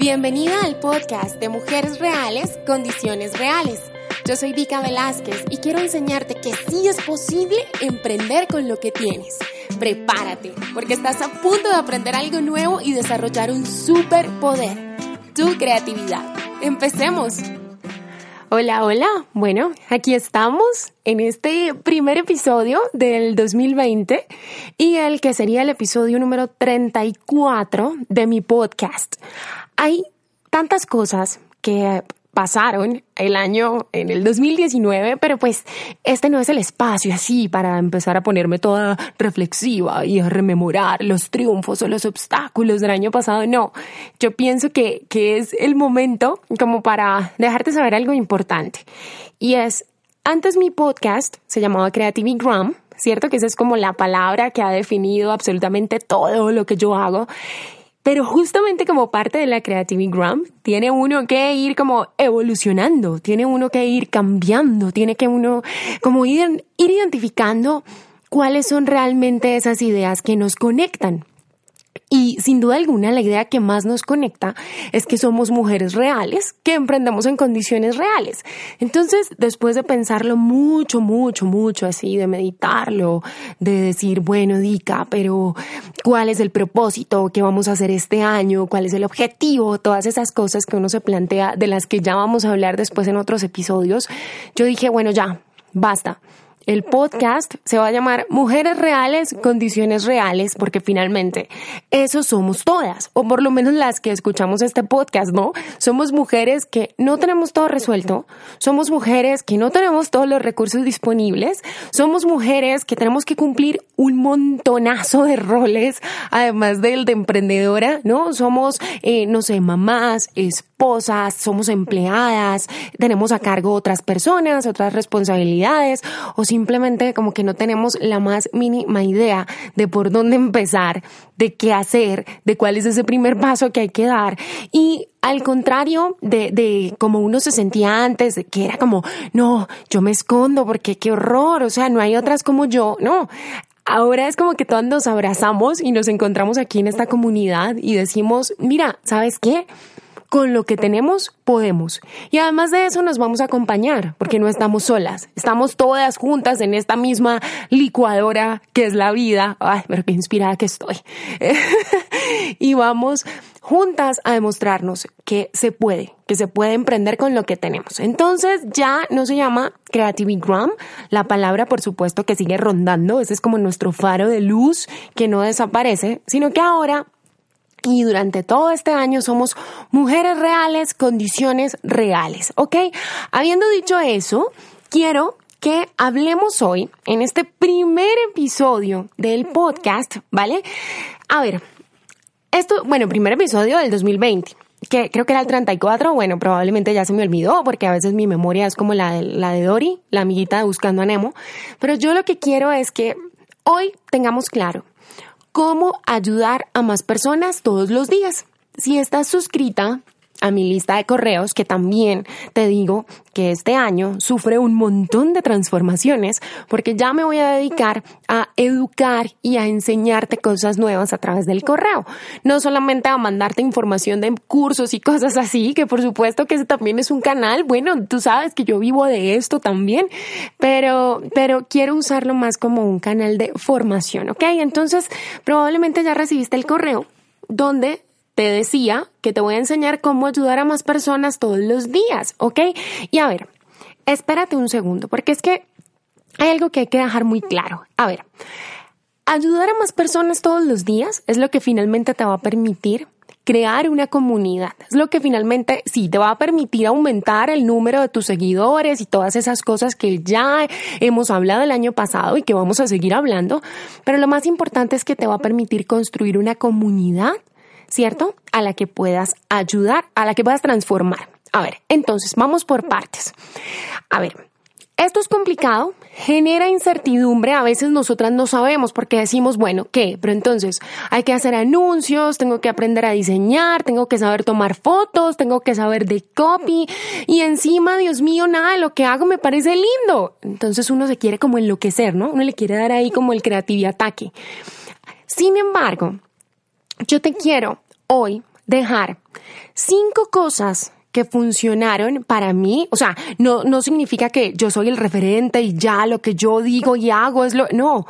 Bienvenida al podcast de Mujeres Reales, Condiciones Reales. Yo soy Vika Velázquez y quiero enseñarte que sí es posible emprender con lo que tienes. Prepárate, porque estás a punto de aprender algo nuevo y desarrollar un superpoder, tu creatividad. Empecemos. Hola, hola. Bueno, aquí estamos en este primer episodio del 2020 y el que sería el episodio número 34 de mi podcast. Hay tantas cosas que pasaron el año en el 2019, pero pues este no es el espacio así para empezar a ponerme toda reflexiva y a rememorar los triunfos o los obstáculos del año pasado. No, yo pienso que, que es el momento como para dejarte saber algo importante. Y es, antes mi podcast se llamaba Creativigram, ¿cierto? Que esa es como la palabra que ha definido absolutamente todo lo que yo hago. Pero justamente como parte de la Creativigram, tiene uno que ir como evolucionando, tiene uno que ir cambiando, tiene que uno como ir, ir identificando cuáles son realmente esas ideas que nos conectan. Y sin duda alguna, la idea que más nos conecta es que somos mujeres reales, que emprendemos en condiciones reales. Entonces, después de pensarlo mucho, mucho, mucho así, de meditarlo, de decir, bueno, Dica, pero ¿cuál es el propósito? ¿Qué vamos a hacer este año? ¿Cuál es el objetivo? Todas esas cosas que uno se plantea, de las que ya vamos a hablar después en otros episodios. Yo dije, bueno, ya, basta el podcast se va a llamar Mujeres Reales, Condiciones Reales, porque finalmente eso somos todas, o por lo menos las que escuchamos este podcast, ¿no? Somos mujeres que no tenemos todo resuelto, somos mujeres que no tenemos todos los recursos disponibles, somos mujeres que tenemos que cumplir un montonazo de roles, además del de emprendedora, ¿no? Somos, eh, no sé, mamás, esposas, somos empleadas, tenemos a cargo otras personas, otras responsabilidades, o simplemente como que no tenemos la más mínima idea de por dónde empezar, de qué hacer, de cuál es ese primer paso que hay que dar. Y al contrario de, de como uno se sentía antes, que era como, no, yo me escondo porque qué horror, o sea, no hay otras como yo, no. Ahora es como que todos nos abrazamos y nos encontramos aquí en esta comunidad y decimos, mira, ¿sabes qué? Con lo que tenemos podemos. Y además de eso nos vamos a acompañar, porque no estamos solas, estamos todas juntas en esta misma licuadora que es la vida. Ay, pero qué inspirada que estoy. y vamos juntas a demostrarnos que se puede, que se puede emprender con lo que tenemos. Entonces ya no se llama Creativigram, la palabra por supuesto que sigue rondando, ese es como nuestro faro de luz que no desaparece, sino que ahora y durante todo este año somos mujeres reales, condiciones reales, ¿ok? Habiendo dicho eso, quiero que hablemos hoy en este primer episodio del podcast, ¿vale? A ver, esto, bueno, primer episodio del 2020 que creo que era el 34, bueno, probablemente ya se me olvidó porque a veces mi memoria es como la de, la de Dory, la amiguita de Buscando a Nemo, pero yo lo que quiero es que hoy tengamos claro cómo ayudar a más personas todos los días. Si estás suscrita a mi lista de correos, que también te digo que este año sufre un montón de transformaciones, porque ya me voy a dedicar a educar y a enseñarte cosas nuevas a través del correo. No solamente a mandarte información de cursos y cosas así, que por supuesto que ese también es un canal. Bueno, tú sabes que yo vivo de esto también, pero, pero quiero usarlo más como un canal de formación, ¿ok? Entonces, probablemente ya recibiste el correo donde te decía que te voy a enseñar cómo ayudar a más personas todos los días, ¿ok? Y a ver, espérate un segundo, porque es que hay algo que hay que dejar muy claro. A ver, ayudar a más personas todos los días es lo que finalmente te va a permitir crear una comunidad. Es lo que finalmente sí te va a permitir aumentar el número de tus seguidores y todas esas cosas que ya hemos hablado el año pasado y que vamos a seguir hablando. Pero lo más importante es que te va a permitir construir una comunidad ¿cierto? A la que puedas ayudar, a la que puedas transformar. A ver, entonces vamos por partes. A ver, esto es complicado, genera incertidumbre, a veces nosotras no sabemos porque decimos, bueno, ¿qué? Pero entonces hay que hacer anuncios, tengo que aprender a diseñar, tengo que saber tomar fotos, tengo que saber de copy y encima, Dios mío, nada de lo que hago me parece lindo. Entonces uno se quiere como enloquecer, ¿no? Uno le quiere dar ahí como el creativo ataque. Sin embargo, yo te quiero hoy dejar cinco cosas que funcionaron para mí, o sea, no, no significa que yo soy el referente y ya lo que yo digo y hago es lo, no,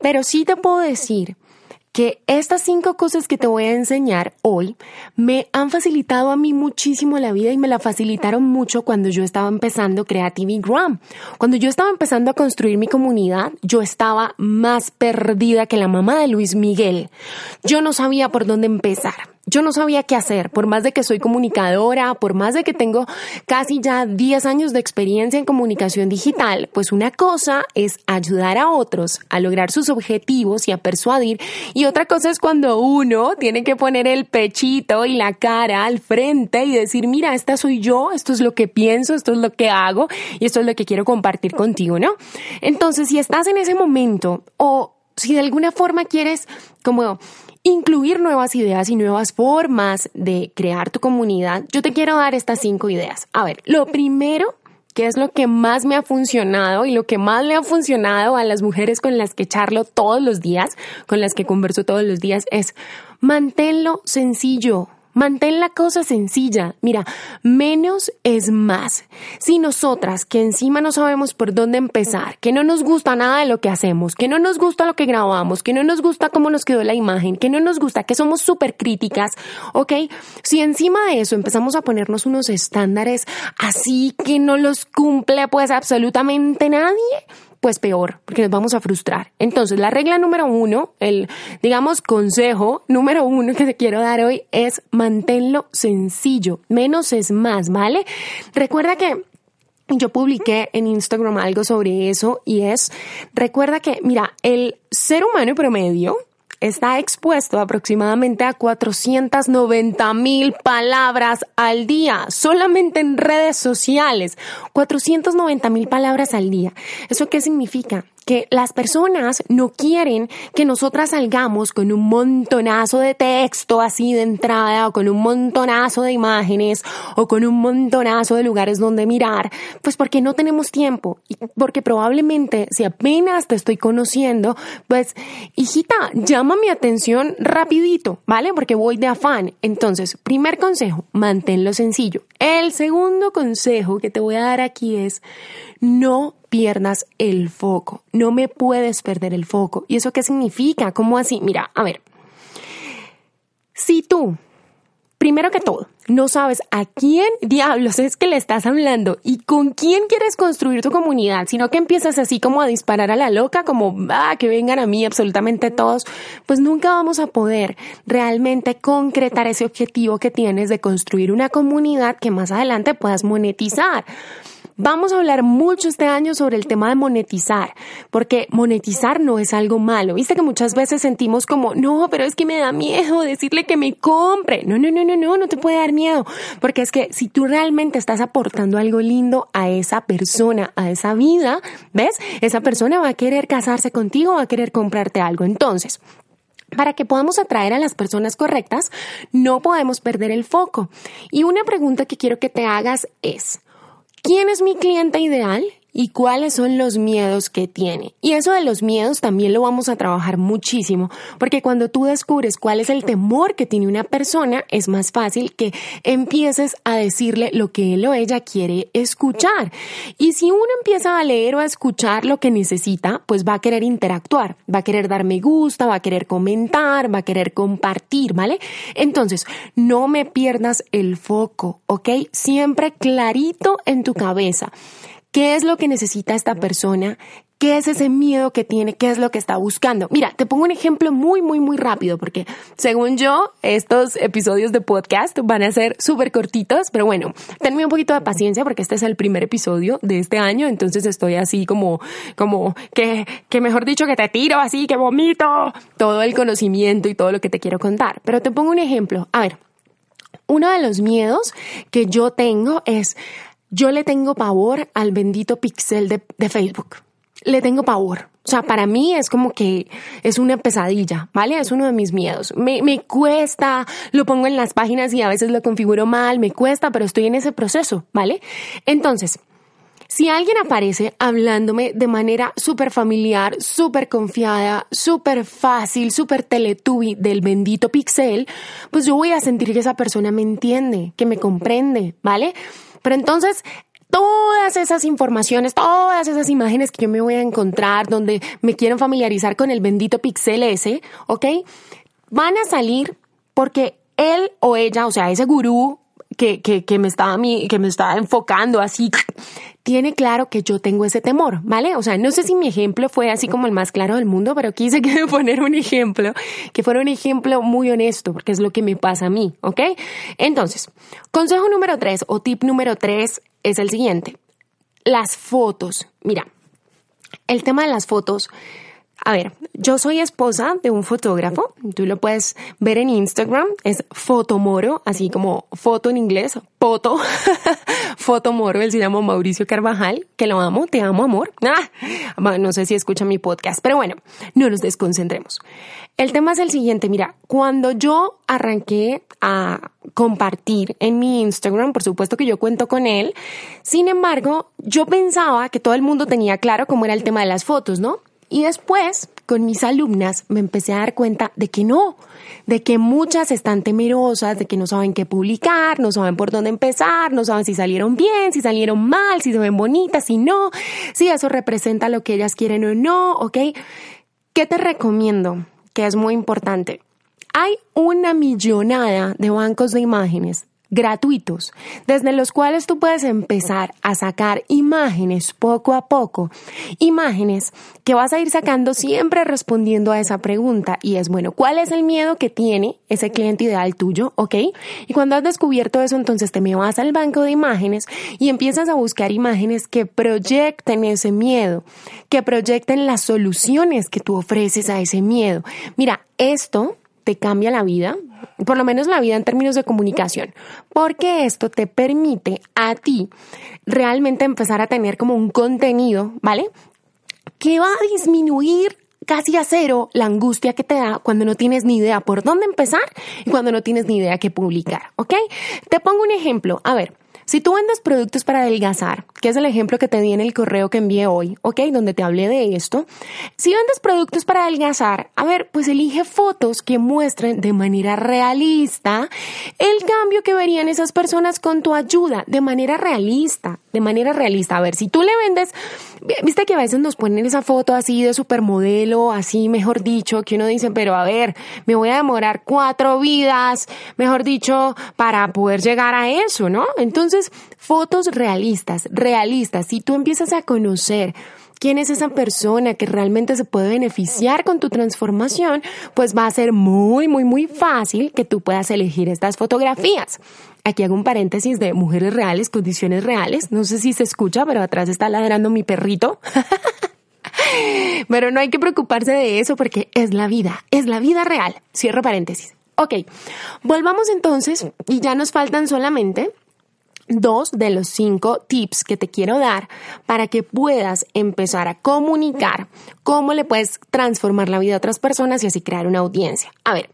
pero sí te puedo decir que estas cinco cosas que te voy a enseñar hoy me han facilitado a mí muchísimo la vida y me la facilitaron mucho cuando yo estaba empezando Creative Gram. Cuando yo estaba empezando a construir mi comunidad, yo estaba más perdida que la mamá de Luis Miguel. Yo no sabía por dónde empezar yo no sabía qué hacer, por más de que soy comunicadora, por más de que tengo casi ya 10 años de experiencia en comunicación digital, pues una cosa es ayudar a otros a lograr sus objetivos y a persuadir, y otra cosa es cuando uno tiene que poner el pechito y la cara al frente y decir, mira, esta soy yo, esto es lo que pienso, esto es lo que hago y esto es lo que quiero compartir contigo, ¿no? Entonces, si estás en ese momento o si de alguna forma quieres como incluir nuevas ideas y nuevas formas de crear tu comunidad, yo te quiero dar estas cinco ideas. A ver, lo primero que es lo que más me ha funcionado y lo que más le ha funcionado a las mujeres con las que charlo todos los días, con las que converso todos los días, es manténlo sencillo. Mantén la cosa sencilla. Mira, menos es más. Si nosotras, que encima no sabemos por dónde empezar, que no nos gusta nada de lo que hacemos, que no nos gusta lo que grabamos, que no nos gusta cómo nos quedó la imagen, que no nos gusta, que somos súper críticas, ¿ok? Si encima de eso empezamos a ponernos unos estándares así que no los cumple pues absolutamente nadie, pues peor, porque nos vamos a frustrar. Entonces, la regla número uno, el, digamos, consejo número uno que te quiero dar hoy es manténlo sencillo. Menos es más, ¿vale? Recuerda que yo publiqué en Instagram algo sobre eso y es, recuerda que, mira, el ser humano promedio, está expuesto aproximadamente a 490 mil palabras al día, solamente en redes sociales. 490 mil palabras al día. ¿Eso qué significa? Que las personas no quieren que nosotras salgamos con un montonazo de texto así de entrada o con un montonazo de imágenes o con un montonazo de lugares donde mirar, pues porque no tenemos tiempo y porque probablemente si apenas te estoy conociendo, pues hijita, llama mi atención rapidito, ¿vale? Porque voy de afán. Entonces, primer consejo, manténlo sencillo. El segundo consejo que te voy a dar aquí es no pierdas el foco. No me puedes perder el foco. ¿Y eso qué significa? ¿Cómo así? Mira, a ver. Si tú, primero que todo, no sabes a quién diablos es que le estás hablando y con quién quieres construir tu comunidad, sino que empiezas así como a disparar a la loca, como, ah, que vengan a mí absolutamente todos, pues nunca vamos a poder realmente concretar ese objetivo que tienes de construir una comunidad que más adelante puedas monetizar. Vamos a hablar mucho este año sobre el tema de monetizar, porque monetizar no es algo malo. Viste que muchas veces sentimos como, no, pero es que me da miedo decirle que me compre. No, no, no, no, no, no te puede dar miedo, porque es que si tú realmente estás aportando algo lindo a esa persona, a esa vida, ¿ves? Esa persona va a querer casarse contigo, va a querer comprarte algo. Entonces, para que podamos atraer a las personas correctas, no podemos perder el foco. Y una pregunta que quiero que te hagas es, ¿Quién es mi cliente ideal? Y cuáles son los miedos que tiene. Y eso de los miedos también lo vamos a trabajar muchísimo, porque cuando tú descubres cuál es el temor que tiene una persona, es más fácil que empieces a decirle lo que él o ella quiere escuchar. Y si uno empieza a leer o a escuchar lo que necesita, pues va a querer interactuar, va a querer dar me gusta, va a querer comentar, va a querer compartir, ¿vale? Entonces, no me pierdas el foco, ¿ok? Siempre clarito en tu cabeza. ¿Qué es lo que necesita esta persona? ¿Qué es ese miedo que tiene? ¿Qué es lo que está buscando? Mira, te pongo un ejemplo muy, muy, muy rápido, porque según yo, estos episodios de podcast van a ser súper cortitos, pero bueno, tenme un poquito de paciencia porque este es el primer episodio de este año, entonces estoy así como, como, que, que mejor dicho, que te tiro así, que vomito todo el conocimiento y todo lo que te quiero contar. Pero te pongo un ejemplo. A ver, uno de los miedos que yo tengo es yo le tengo pavor al bendito pixel de, Facebook. Le tengo pavor. O sea, para mí es como que es una pesadilla, ¿vale? Es uno de mis miedos. Me, me cuesta, lo pongo en las páginas y a veces lo configuro mal, me cuesta, pero estoy en ese proceso, ¿vale? Entonces, Si alguien aparece hablándome de manera súper familiar, súper confiada, súper fácil, súper teletubi del bendito pixel, pues yo voy a sentir que esa persona me entiende, que me comprende, ¿vale? Pero entonces todas esas informaciones, todas esas imágenes que yo me voy a encontrar donde me quieren familiarizar con el bendito pixel ese, ¿ok? Van a salir porque él o ella, o sea, ese gurú que, que, que me estaba que me estaba enfocando así, tiene claro que yo tengo ese temor, ¿vale? O sea, no sé si mi ejemplo fue así como el más claro del mundo, pero quise poner un ejemplo, que fuera un ejemplo muy honesto, porque es lo que me pasa a mí, ¿ok? Entonces, consejo número tres o tip número tres es el siguiente. Las fotos. Mira, el tema de las fotos a ver, yo soy esposa de un fotógrafo, tú lo puedes ver en Instagram, es Fotomoro, así como foto en inglés, foto, Fotomoro, él se llama Mauricio Carvajal, que lo amo, te amo amor. Ah, no sé si escucha mi podcast, pero bueno, no nos desconcentremos. El tema es el siguiente, mira, cuando yo arranqué a compartir en mi Instagram, por supuesto que yo cuento con él, sin embargo, yo pensaba que todo el mundo tenía claro cómo era el tema de las fotos, ¿no? Y después, con mis alumnas, me empecé a dar cuenta de que no, de que muchas están temerosas, de que no saben qué publicar, no saben por dónde empezar, no saben si salieron bien, si salieron mal, si se ven bonitas, si no, si eso representa lo que ellas quieren o no, ¿ok? ¿Qué te recomiendo? Que es muy importante. Hay una millonada de bancos de imágenes gratuitos, desde los cuales tú puedes empezar a sacar imágenes poco a poco, imágenes que vas a ir sacando siempre respondiendo a esa pregunta y es, bueno, ¿cuál es el miedo que tiene ese cliente ideal tuyo? ¿Ok? Y cuando has descubierto eso, entonces te me vas al banco de imágenes y empiezas a buscar imágenes que proyecten ese miedo, que proyecten las soluciones que tú ofreces a ese miedo. Mira, esto te cambia la vida, por lo menos la vida en términos de comunicación, porque esto te permite a ti realmente empezar a tener como un contenido, ¿vale? Que va a disminuir casi a cero la angustia que te da cuando no tienes ni idea por dónde empezar y cuando no tienes ni idea qué publicar, ¿ok? Te pongo un ejemplo. A ver, si tú vendes productos para adelgazar, que es el ejemplo que te di en el correo que envié hoy, ¿ok? Donde te hablé de esto. Si vendes productos para adelgazar, a ver, pues elige fotos que muestren de manera realista el cambio que verían esas personas con tu ayuda, de manera realista, de manera realista. A ver, si tú le vendes, viste que a veces nos ponen esa foto así de supermodelo, así mejor dicho, que uno dice, pero a ver, me voy a demorar cuatro vidas, mejor dicho, para poder llegar a eso, ¿no? Entonces, entonces, fotos realistas, realistas, si tú empiezas a conocer quién es esa persona que realmente se puede beneficiar con tu transformación, pues va a ser muy, muy, muy fácil que tú puedas elegir estas fotografías. Aquí hago un paréntesis de mujeres reales, condiciones reales. No sé si se escucha, pero atrás está ladrando mi perrito. pero no hay que preocuparse de eso porque es la vida, es la vida real. Cierro paréntesis. Ok, volvamos entonces y ya nos faltan solamente dos de los cinco tips que te quiero dar para que puedas empezar a comunicar cómo le puedes transformar la vida a otras personas y así crear una audiencia. A ver,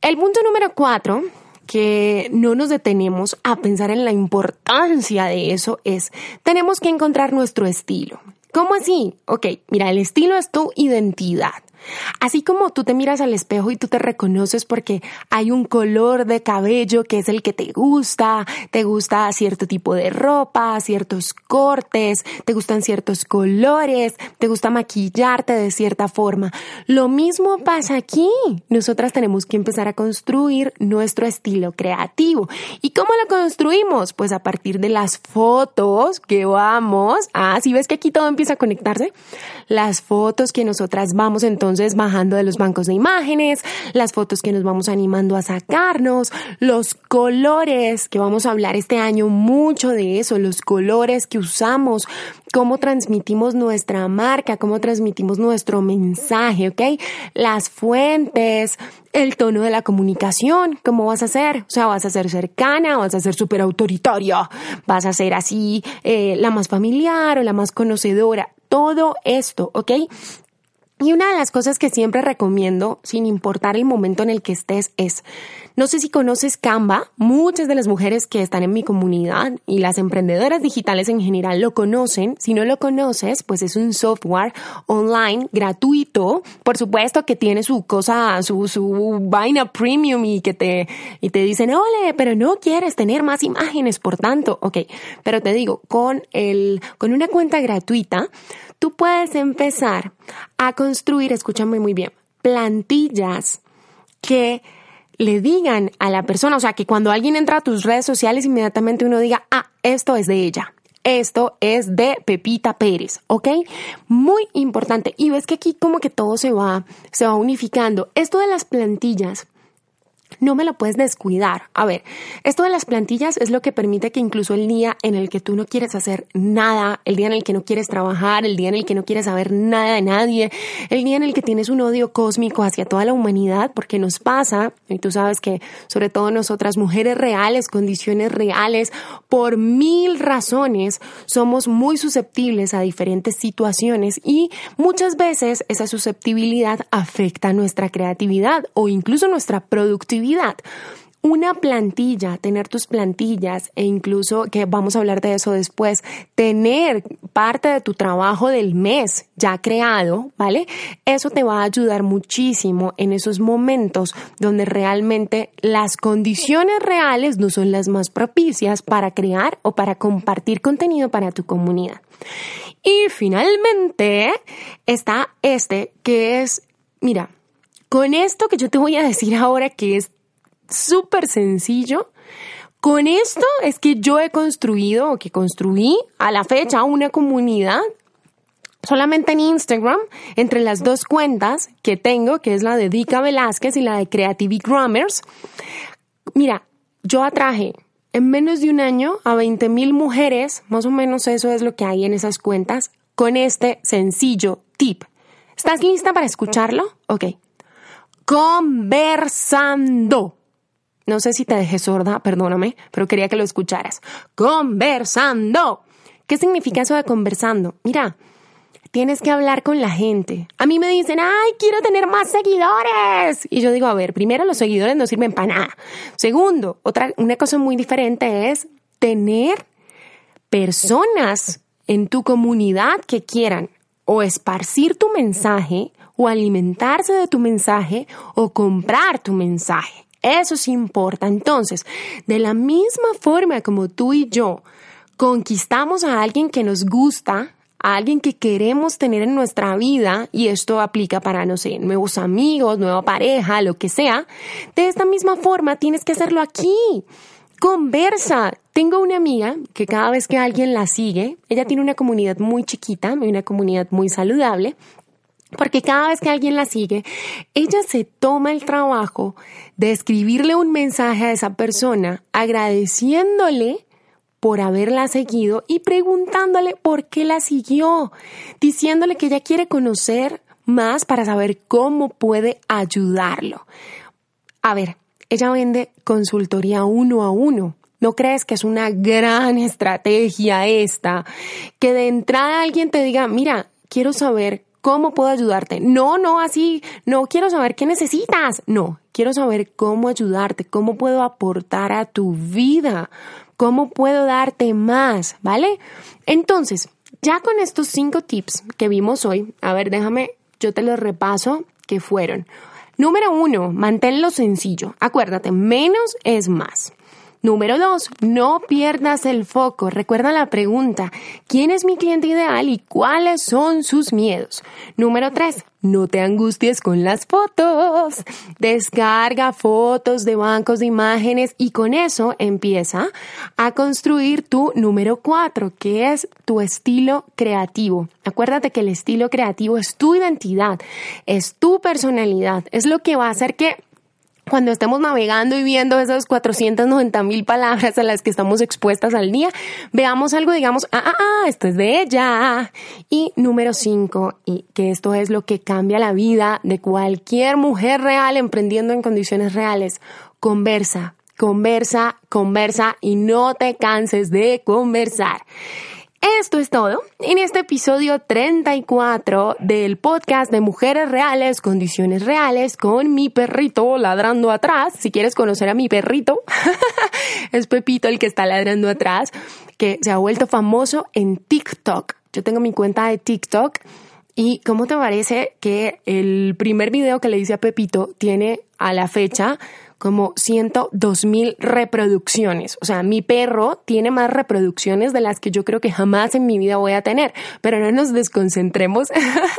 el punto número cuatro que no nos detenemos a pensar en la importancia de eso es, tenemos que encontrar nuestro estilo. ¿Cómo así? Ok, mira, el estilo es tu identidad. Así como tú te miras al espejo y tú te reconoces porque hay un color de cabello que es el que te gusta, te gusta cierto tipo de ropa, ciertos cortes, te gustan ciertos colores, te gusta maquillarte de cierta forma. Lo mismo pasa aquí. Nosotras tenemos que empezar a construir nuestro estilo creativo. ¿Y cómo lo construimos? Pues a partir de las fotos que vamos. Ah, si ves que aquí todo empieza a conectarse. Las fotos que nosotras vamos entonces entonces bajando de los bancos de imágenes, las fotos que nos vamos animando a sacarnos, los colores, que vamos a hablar este año mucho de eso, los colores que usamos, cómo transmitimos nuestra marca, cómo transmitimos nuestro mensaje, ¿ok? Las fuentes, el tono de la comunicación, ¿cómo vas a hacer? O sea, vas a ser cercana, vas a ser súper autoritaria, vas a ser así eh, la más familiar o la más conocedora, todo esto, ¿ok? Y una de las cosas que siempre recomiendo, sin importar el momento en el que estés, es, no sé si conoces Canva, muchas de las mujeres que están en mi comunidad y las emprendedoras digitales en general lo conocen. Si no lo conoces, pues es un software online gratuito. Por supuesto que tiene su cosa, su, su vaina premium y que te, y te dicen, ole, pero no quieres tener más imágenes, por tanto, ok. Pero te digo, con el, con una cuenta gratuita, tú puedes empezar a construir, escúchame muy bien, plantillas que le digan a la persona, o sea, que cuando alguien entra a tus redes sociales, inmediatamente uno diga, ah, esto es de ella. Esto es de Pepita Pérez, ¿ok? Muy importante. Y ves que aquí como que todo se va, se va unificando. Esto de las plantillas no me lo puedes descuidar. A ver, esto de las plantillas es lo que permite que incluso el día en el que tú no quieres hacer nada, el día en el que no quieres trabajar, el día en el que no quieres saber nada de nadie, el día en el que tienes un odio cósmico hacia toda la humanidad, porque nos pasa, y tú sabes que sobre todo nosotras mujeres reales, condiciones reales, por mil razones somos muy susceptibles a diferentes situaciones y muchas veces esa susceptibilidad afecta nuestra creatividad o incluso nuestra productividad una plantilla, tener tus plantillas e incluso, que vamos a hablar de eso después, tener parte de tu trabajo del mes ya creado, ¿vale? Eso te va a ayudar muchísimo en esos momentos donde realmente las condiciones reales no son las más propicias para crear o para compartir contenido para tu comunidad. Y finalmente está este que es, mira, con esto que yo te voy a decir ahora, que es súper sencillo, con esto es que yo he construido o que construí a la fecha una comunidad solamente en Instagram, entre las dos cuentas que tengo, que es la de Dica Velázquez y la de Creative Grammars. Mira, yo atraje en menos de un año a 20 mil mujeres, más o menos eso es lo que hay en esas cuentas, con este sencillo tip. ¿Estás lista para escucharlo? Ok conversando. No sé si te dejé sorda, perdóname, pero quería que lo escucharas. Conversando. ¿Qué significa eso de conversando? Mira, tienes que hablar con la gente. A mí me dicen, ay, quiero tener más seguidores. Y yo digo, a ver, primero los seguidores no sirven para nada. Segundo, otra, una cosa muy diferente es tener personas en tu comunidad que quieran o esparcir tu mensaje o alimentarse de tu mensaje o comprar tu mensaje. Eso sí importa. Entonces, de la misma forma como tú y yo conquistamos a alguien que nos gusta, a alguien que queremos tener en nuestra vida, y esto aplica para, no sé, nuevos amigos, nueva pareja, lo que sea, de esta misma forma tienes que hacerlo aquí. Conversa. Tengo una amiga que cada vez que alguien la sigue, ella tiene una comunidad muy chiquita, una comunidad muy saludable, porque cada vez que alguien la sigue, ella se toma el trabajo de escribirle un mensaje a esa persona agradeciéndole por haberla seguido y preguntándole por qué la siguió, diciéndole que ella quiere conocer más para saber cómo puede ayudarlo. A ver, ella vende consultoría uno a uno. ¿No crees que es una gran estrategia esta? Que de entrada alguien te diga, mira, quiero saber ¿Cómo puedo ayudarte? No, no, así, no quiero saber qué necesitas. No, quiero saber cómo ayudarte, cómo puedo aportar a tu vida, cómo puedo darte más, ¿vale? Entonces, ya con estos cinco tips que vimos hoy, a ver, déjame, yo te los repaso, que fueron. Número uno, manténlo sencillo. Acuérdate, menos es más. Número dos, no pierdas el foco. Recuerda la pregunta, ¿quién es mi cliente ideal y cuáles son sus miedos? Número tres, no te angusties con las fotos. Descarga fotos de bancos de imágenes y con eso empieza a construir tu número cuatro, que es tu estilo creativo. Acuérdate que el estilo creativo es tu identidad, es tu personalidad, es lo que va a hacer que cuando estemos navegando y viendo esas 490 mil palabras a las que estamos expuestas al día, veamos algo, digamos, ah, ah, ah, esto es de ella. Y número cinco, y que esto es lo que cambia la vida de cualquier mujer real emprendiendo en condiciones reales, conversa, conversa, conversa y no te canses de conversar. Esto es todo en este episodio 34 del podcast de Mujeres Reales, Condiciones Reales, con mi perrito ladrando atrás. Si quieres conocer a mi perrito, es Pepito el que está ladrando atrás, que se ha vuelto famoso en TikTok. Yo tengo mi cuenta de TikTok. ¿Y cómo te parece que el primer video que le hice a Pepito tiene a la fecha como 102 mil reproducciones. O sea, mi perro tiene más reproducciones de las que yo creo que jamás en mi vida voy a tener. Pero no nos desconcentremos.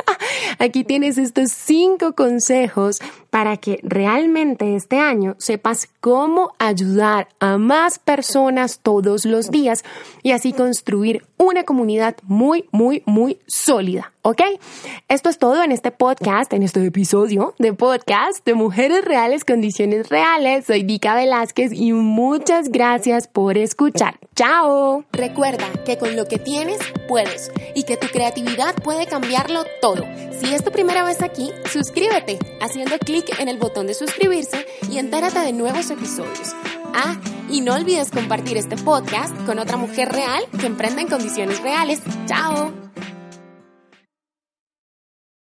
Aquí tienes estos cinco consejos para que realmente este año sepas cómo ayudar a más personas todos los días y así construir una comunidad muy, muy, muy sólida. ¿Ok? Esto es todo en este podcast, en este episodio de podcast de Mujeres Reales, Condiciones Reales. Soy Vika Velázquez y muchas gracias por escuchar. ¡Chao! Recuerda que con lo que tienes puedes y que tu creatividad puede cambiarlo todo. Si es tu primera vez aquí, suscríbete haciendo clic en el botón de suscribirse y entérate de nuevos episodios. Ah, y no olvides compartir este podcast con otra mujer real que emprenda en condiciones reales. ¡Chao!